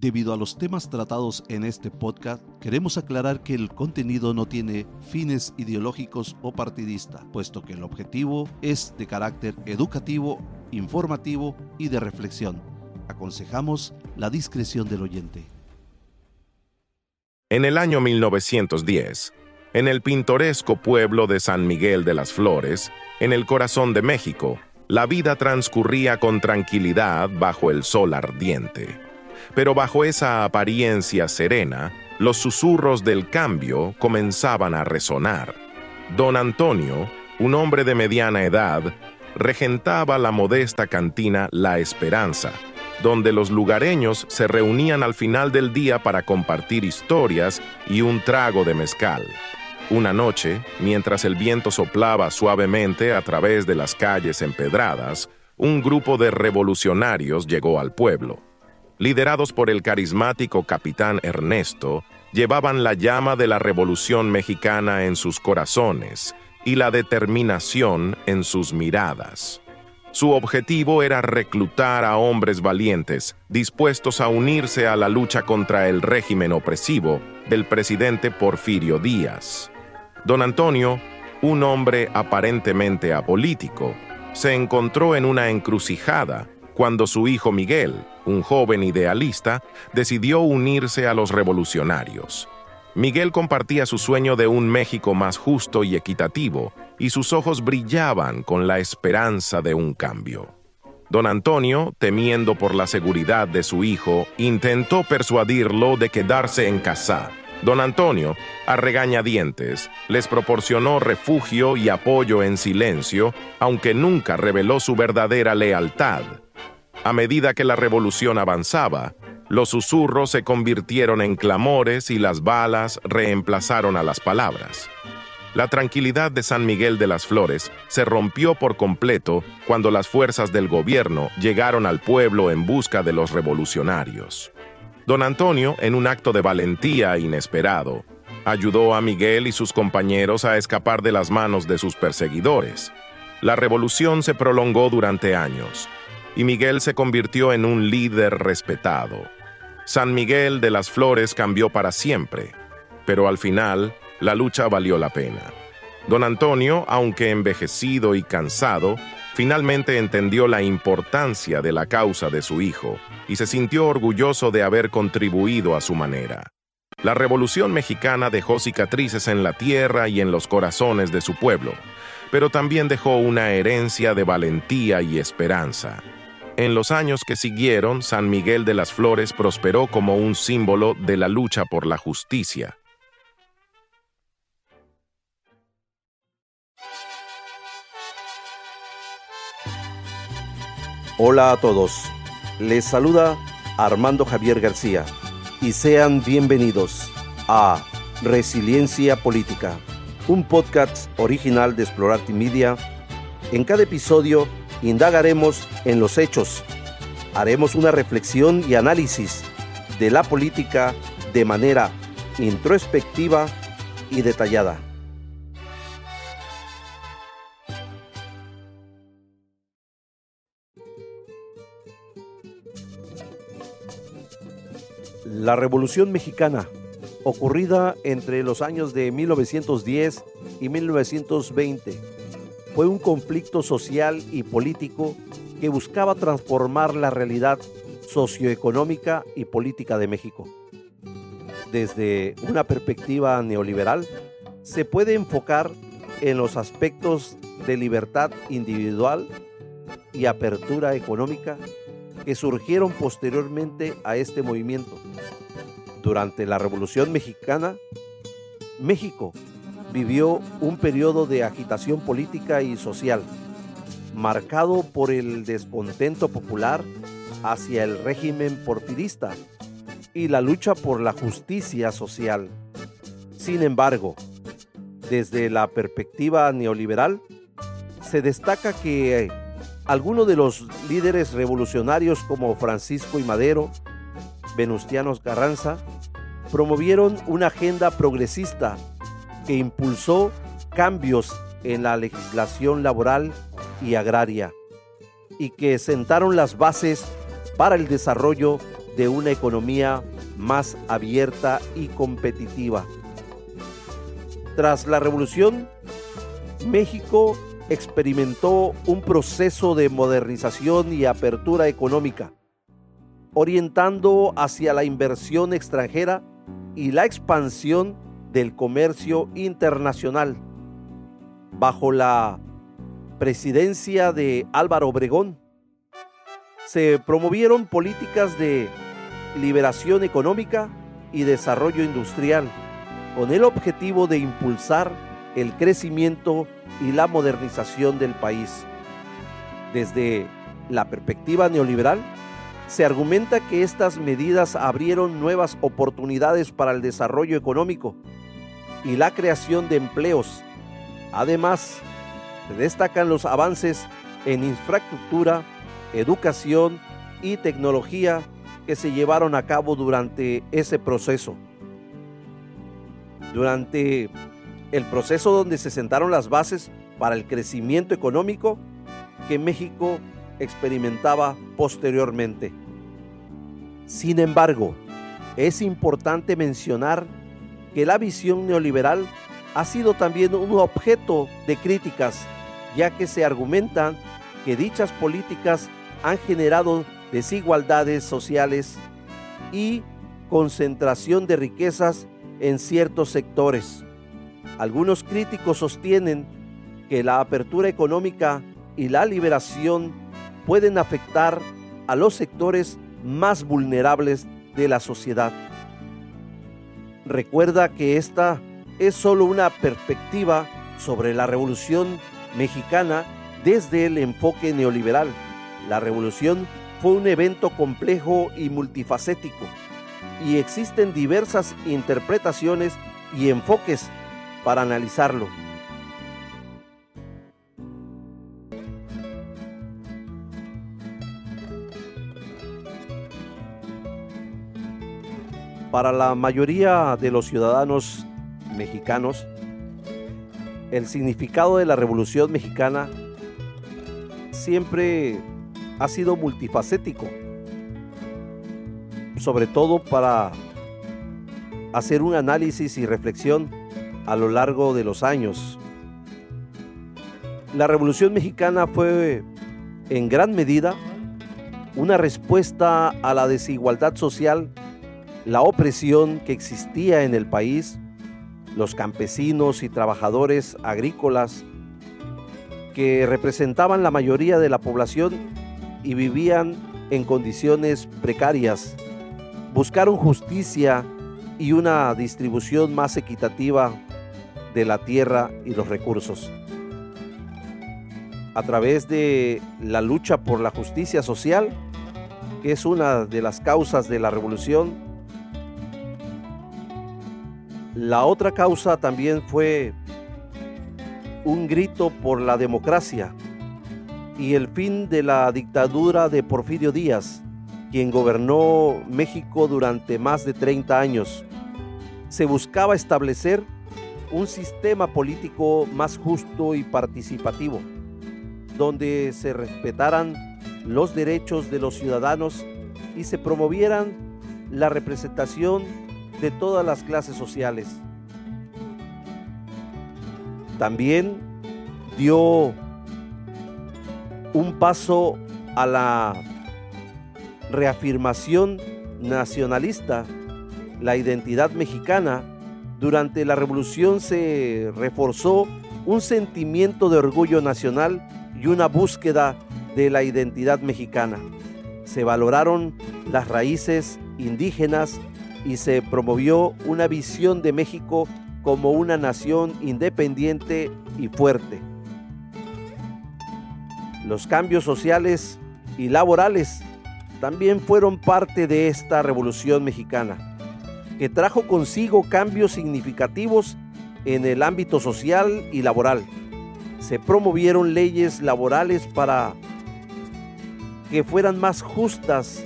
Debido a los temas tratados en este podcast, queremos aclarar que el contenido no tiene fines ideológicos o partidista, puesto que el objetivo es de carácter educativo, informativo y de reflexión. Aconsejamos la discreción del oyente. En el año 1910, en el pintoresco pueblo de San Miguel de las Flores, en el corazón de México, la vida transcurría con tranquilidad bajo el sol ardiente pero bajo esa apariencia serena, los susurros del cambio comenzaban a resonar. Don Antonio, un hombre de mediana edad, regentaba la modesta cantina La Esperanza, donde los lugareños se reunían al final del día para compartir historias y un trago de mezcal. Una noche, mientras el viento soplaba suavemente a través de las calles empedradas, un grupo de revolucionarios llegó al pueblo liderados por el carismático capitán Ernesto, llevaban la llama de la Revolución Mexicana en sus corazones y la determinación en sus miradas. Su objetivo era reclutar a hombres valientes, dispuestos a unirse a la lucha contra el régimen opresivo del presidente Porfirio Díaz. Don Antonio, un hombre aparentemente apolítico, se encontró en una encrucijada cuando su hijo Miguel, un joven idealista, decidió unirse a los revolucionarios. Miguel compartía su sueño de un México más justo y equitativo, y sus ojos brillaban con la esperanza de un cambio. Don Antonio, temiendo por la seguridad de su hijo, intentó persuadirlo de quedarse en casa. Don Antonio, a regañadientes, les proporcionó refugio y apoyo en silencio, aunque nunca reveló su verdadera lealtad a medida que la revolución avanzaba, los susurros se convirtieron en clamores y las balas reemplazaron a las palabras. La tranquilidad de San Miguel de las Flores se rompió por completo cuando las fuerzas del gobierno llegaron al pueblo en busca de los revolucionarios. Don Antonio, en un acto de valentía inesperado, ayudó a Miguel y sus compañeros a escapar de las manos de sus perseguidores. La revolución se prolongó durante años y Miguel se convirtió en un líder respetado. San Miguel de las Flores cambió para siempre, pero al final la lucha valió la pena. Don Antonio, aunque envejecido y cansado, finalmente entendió la importancia de la causa de su hijo y se sintió orgulloso de haber contribuido a su manera. La Revolución Mexicana dejó cicatrices en la tierra y en los corazones de su pueblo, pero también dejó una herencia de valentía y esperanza. En los años que siguieron, San Miguel de las Flores prosperó como un símbolo de la lucha por la justicia. Hola a todos, les saluda Armando Javier García y sean bienvenidos a Resiliencia Política, un podcast original de Explorarte Media. En cada episodio indagaremos en los hechos, haremos una reflexión y análisis de la política de manera introspectiva y detallada. La Revolución Mexicana, ocurrida entre los años de 1910 y 1920, fue un conflicto social y político que buscaba transformar la realidad socioeconómica y política de México. Desde una perspectiva neoliberal, se puede enfocar en los aspectos de libertad individual y apertura económica que surgieron posteriormente a este movimiento. Durante la Revolución Mexicana, México vivió un periodo de agitación política y social, marcado por el descontento popular hacia el régimen porfirista y la lucha por la justicia social. Sin embargo, desde la perspectiva neoliberal, se destaca que algunos de los líderes revolucionarios como Francisco y Madero, Venustiano Carranza, promovieron una agenda progresista que impulsó cambios en la legislación laboral y agraria y que sentaron las bases para el desarrollo de una economía más abierta y competitiva. Tras la revolución, México experimentó un proceso de modernización y apertura económica, orientando hacia la inversión extranjera y la expansión del comercio internacional. Bajo la presidencia de Álvaro Obregón, se promovieron políticas de liberación económica y desarrollo industrial, con el objetivo de impulsar el crecimiento y la modernización del país. Desde la perspectiva neoliberal, se argumenta que estas medidas abrieron nuevas oportunidades para el desarrollo económico y la creación de empleos. Además, se destacan los avances en infraestructura, educación y tecnología que se llevaron a cabo durante ese proceso. Durante el proceso donde se sentaron las bases para el crecimiento económico que México experimentaba posteriormente. Sin embargo, es importante mencionar que la visión neoliberal ha sido también un objeto de críticas, ya que se argumentan que dichas políticas han generado desigualdades sociales y concentración de riquezas en ciertos sectores. Algunos críticos sostienen que la apertura económica y la liberación pueden afectar a los sectores más vulnerables de la sociedad. Recuerda que esta es solo una perspectiva sobre la revolución mexicana desde el enfoque neoliberal. La revolución fue un evento complejo y multifacético y existen diversas interpretaciones y enfoques para analizarlo. Para la mayoría de los ciudadanos mexicanos, el significado de la Revolución Mexicana siempre ha sido multifacético, sobre todo para hacer un análisis y reflexión a lo largo de los años. La Revolución Mexicana fue en gran medida una respuesta a la desigualdad social la opresión que existía en el país, los campesinos y trabajadores agrícolas que representaban la mayoría de la población y vivían en condiciones precarias, buscaron justicia y una distribución más equitativa de la tierra y los recursos. A través de la lucha por la justicia social, que es una de las causas de la revolución, la otra causa también fue un grito por la democracia y el fin de la dictadura de Porfirio Díaz, quien gobernó México durante más de 30 años. Se buscaba establecer un sistema político más justo y participativo, donde se respetaran los derechos de los ciudadanos y se promovieran la representación de todas las clases sociales. También dio un paso a la reafirmación nacionalista, la identidad mexicana. Durante la revolución se reforzó un sentimiento de orgullo nacional y una búsqueda de la identidad mexicana. Se valoraron las raíces indígenas y se promovió una visión de México como una nación independiente y fuerte. Los cambios sociales y laborales también fueron parte de esta revolución mexicana, que trajo consigo cambios significativos en el ámbito social y laboral. Se promovieron leyes laborales para que fueran más justas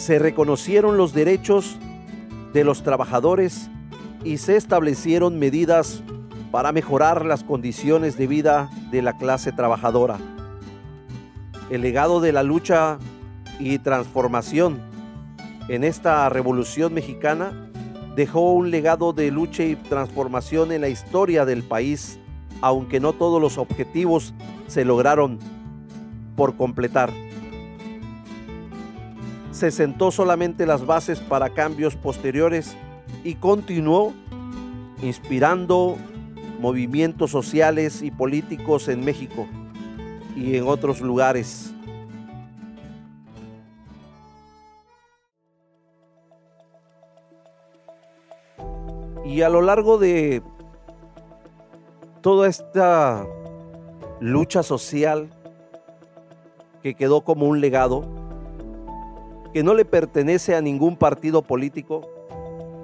se reconocieron los derechos de los trabajadores y se establecieron medidas para mejorar las condiciones de vida de la clase trabajadora. el legado de la lucha y transformación en esta revolución mexicana dejó un legado de lucha y transformación en la historia del país, aunque no todos los objetivos se lograron por completar. Se sentó solamente las bases para cambios posteriores y continuó inspirando movimientos sociales y políticos en México y en otros lugares. Y a lo largo de toda esta lucha social que quedó como un legado, que no le pertenece a ningún partido político,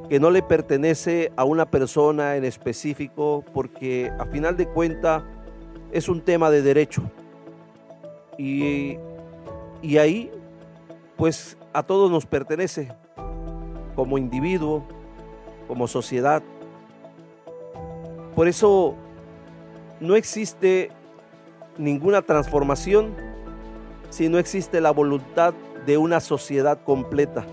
que no le pertenece a una persona en específico, porque a final de cuenta es un tema de derecho. Y, y ahí, pues a todos nos pertenece, como individuo, como sociedad. Por eso no existe ninguna transformación si no existe la voluntad de una sociedad completa.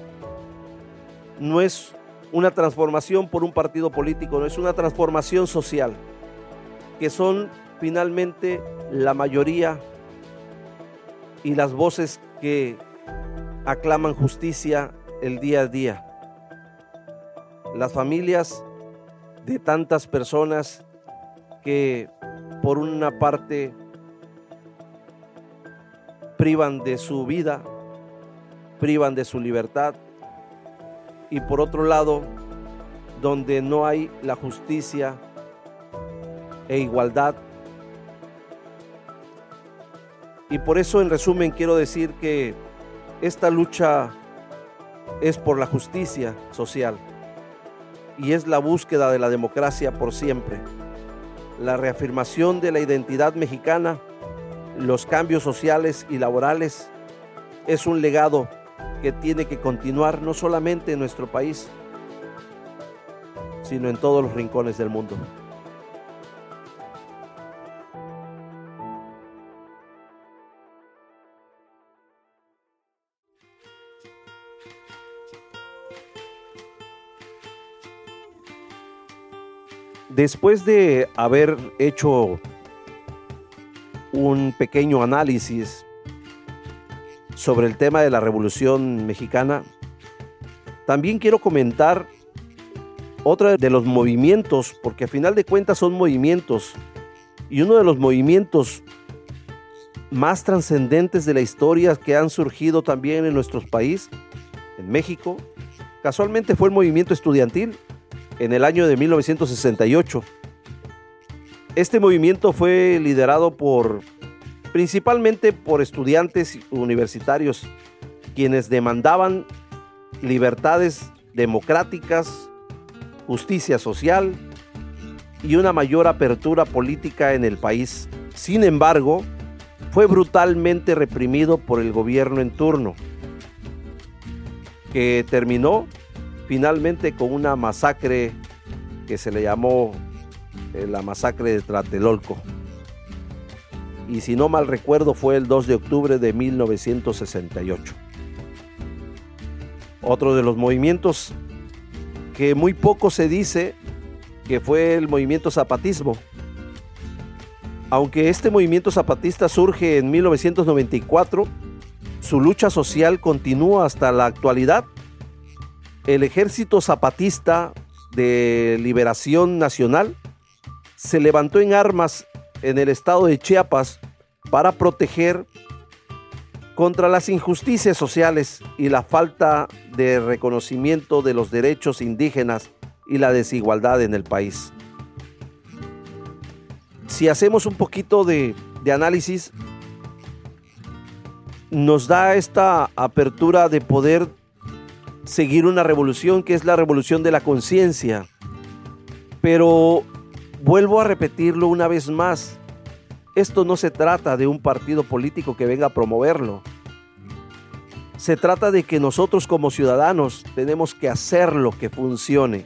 No es una transformación por un partido político, no es una transformación social, que son finalmente la mayoría y las voces que aclaman justicia el día a día. Las familias de tantas personas que por una parte privan de su vida, privan de su libertad, y por otro lado, donde no hay la justicia e igualdad. Y por eso, en resumen, quiero decir que esta lucha es por la justicia social. Y es la búsqueda de la democracia por siempre, la reafirmación de la identidad mexicana, los cambios sociales y laborales, es un legado que tiene que continuar no solamente en nuestro país, sino en todos los rincones del mundo. Después de haber hecho un pequeño análisis sobre el tema de la Revolución Mexicana, también quiero comentar otro de los movimientos, porque a final de cuentas son movimientos, y uno de los movimientos más trascendentes de la historia que han surgido también en nuestro país, en México, casualmente fue el movimiento estudiantil en el año de 1968. Este movimiento fue liderado por principalmente por estudiantes universitarios, quienes demandaban libertades democráticas, justicia social y una mayor apertura política en el país. Sin embargo, fue brutalmente reprimido por el gobierno en turno, que terminó finalmente con una masacre que se le llamó eh, la masacre de Tlatelolco y si no mal recuerdo fue el 2 de octubre de 1968. Otro de los movimientos que muy poco se dice que fue el movimiento zapatismo. Aunque este movimiento zapatista surge en 1994, su lucha social continúa hasta la actualidad. El ejército zapatista de liberación nacional se levantó en armas en el estado de Chiapas para proteger contra las injusticias sociales y la falta de reconocimiento de los derechos indígenas y la desigualdad en el país. Si hacemos un poquito de, análisis, nos da esta apertura de poder seguir una revolución que es la revolución de la conciencia. Pero Vuelvo a repetirlo una vez más. Esto no se trata de un partido político que venga a promoverlo. Se trata de que nosotros como ciudadanos tenemos que hacer lo que funcione,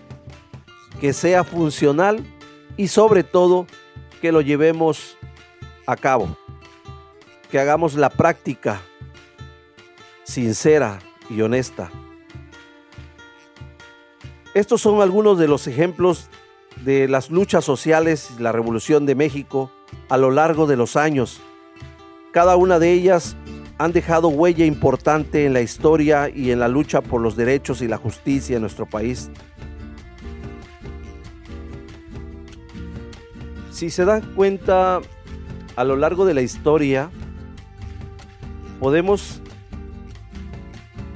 que sea funcional y sobre todo que lo llevemos a cabo. que hagamos la práctica sincera y honesta. Estos son algunos de los ejemplos de las luchas sociales y la revolución de México a lo largo de los años. Cada una de ellas han dejado huella importante en la historia y en la lucha por los derechos y la justicia en nuestro país. Si se dan cuenta, a lo largo de la historia, podemos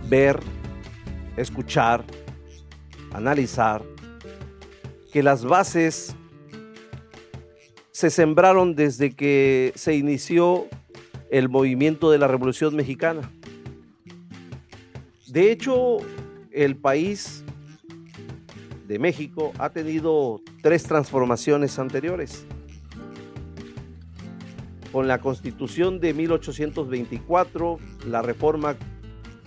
ver, escuchar, analizar que las bases se sembraron desde que se inició el movimiento de la Revolución Mexicana. De hecho, el país de México ha tenido tres transformaciones anteriores. Con la constitución de 1824, la reforma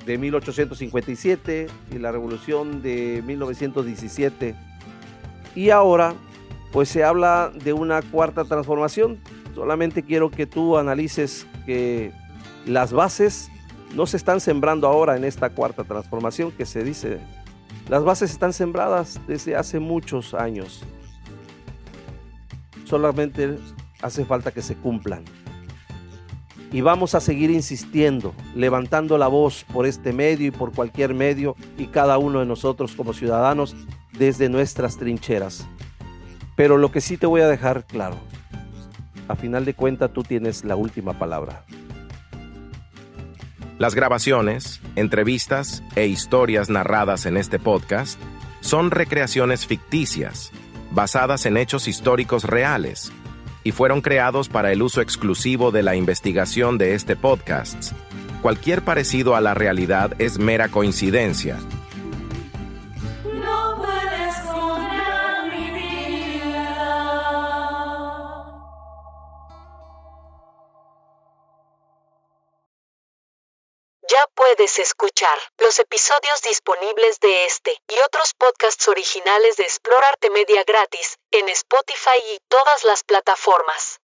de 1857 y la revolución de 1917 y ahora, pues se habla de una cuarta transformación. Solamente quiero que tú analices que las bases no se están sembrando ahora en esta cuarta transformación que se dice. Las bases están sembradas desde hace muchos años. Solamente hace falta que se cumplan. Y vamos a seguir insistiendo, levantando la voz por este medio y por cualquier medio y cada uno de nosotros como ciudadanos desde nuestras trincheras. Pero lo que sí te voy a dejar claro, a final de cuentas tú tienes la última palabra. Las grabaciones, entrevistas e historias narradas en este podcast son recreaciones ficticias, basadas en hechos históricos reales, y fueron creados para el uso exclusivo de la investigación de este podcast. Cualquier parecido a la realidad es mera coincidencia escuchar los episodios disponibles de este y otros podcasts originales de Explorarte Media gratis en Spotify y todas las plataformas.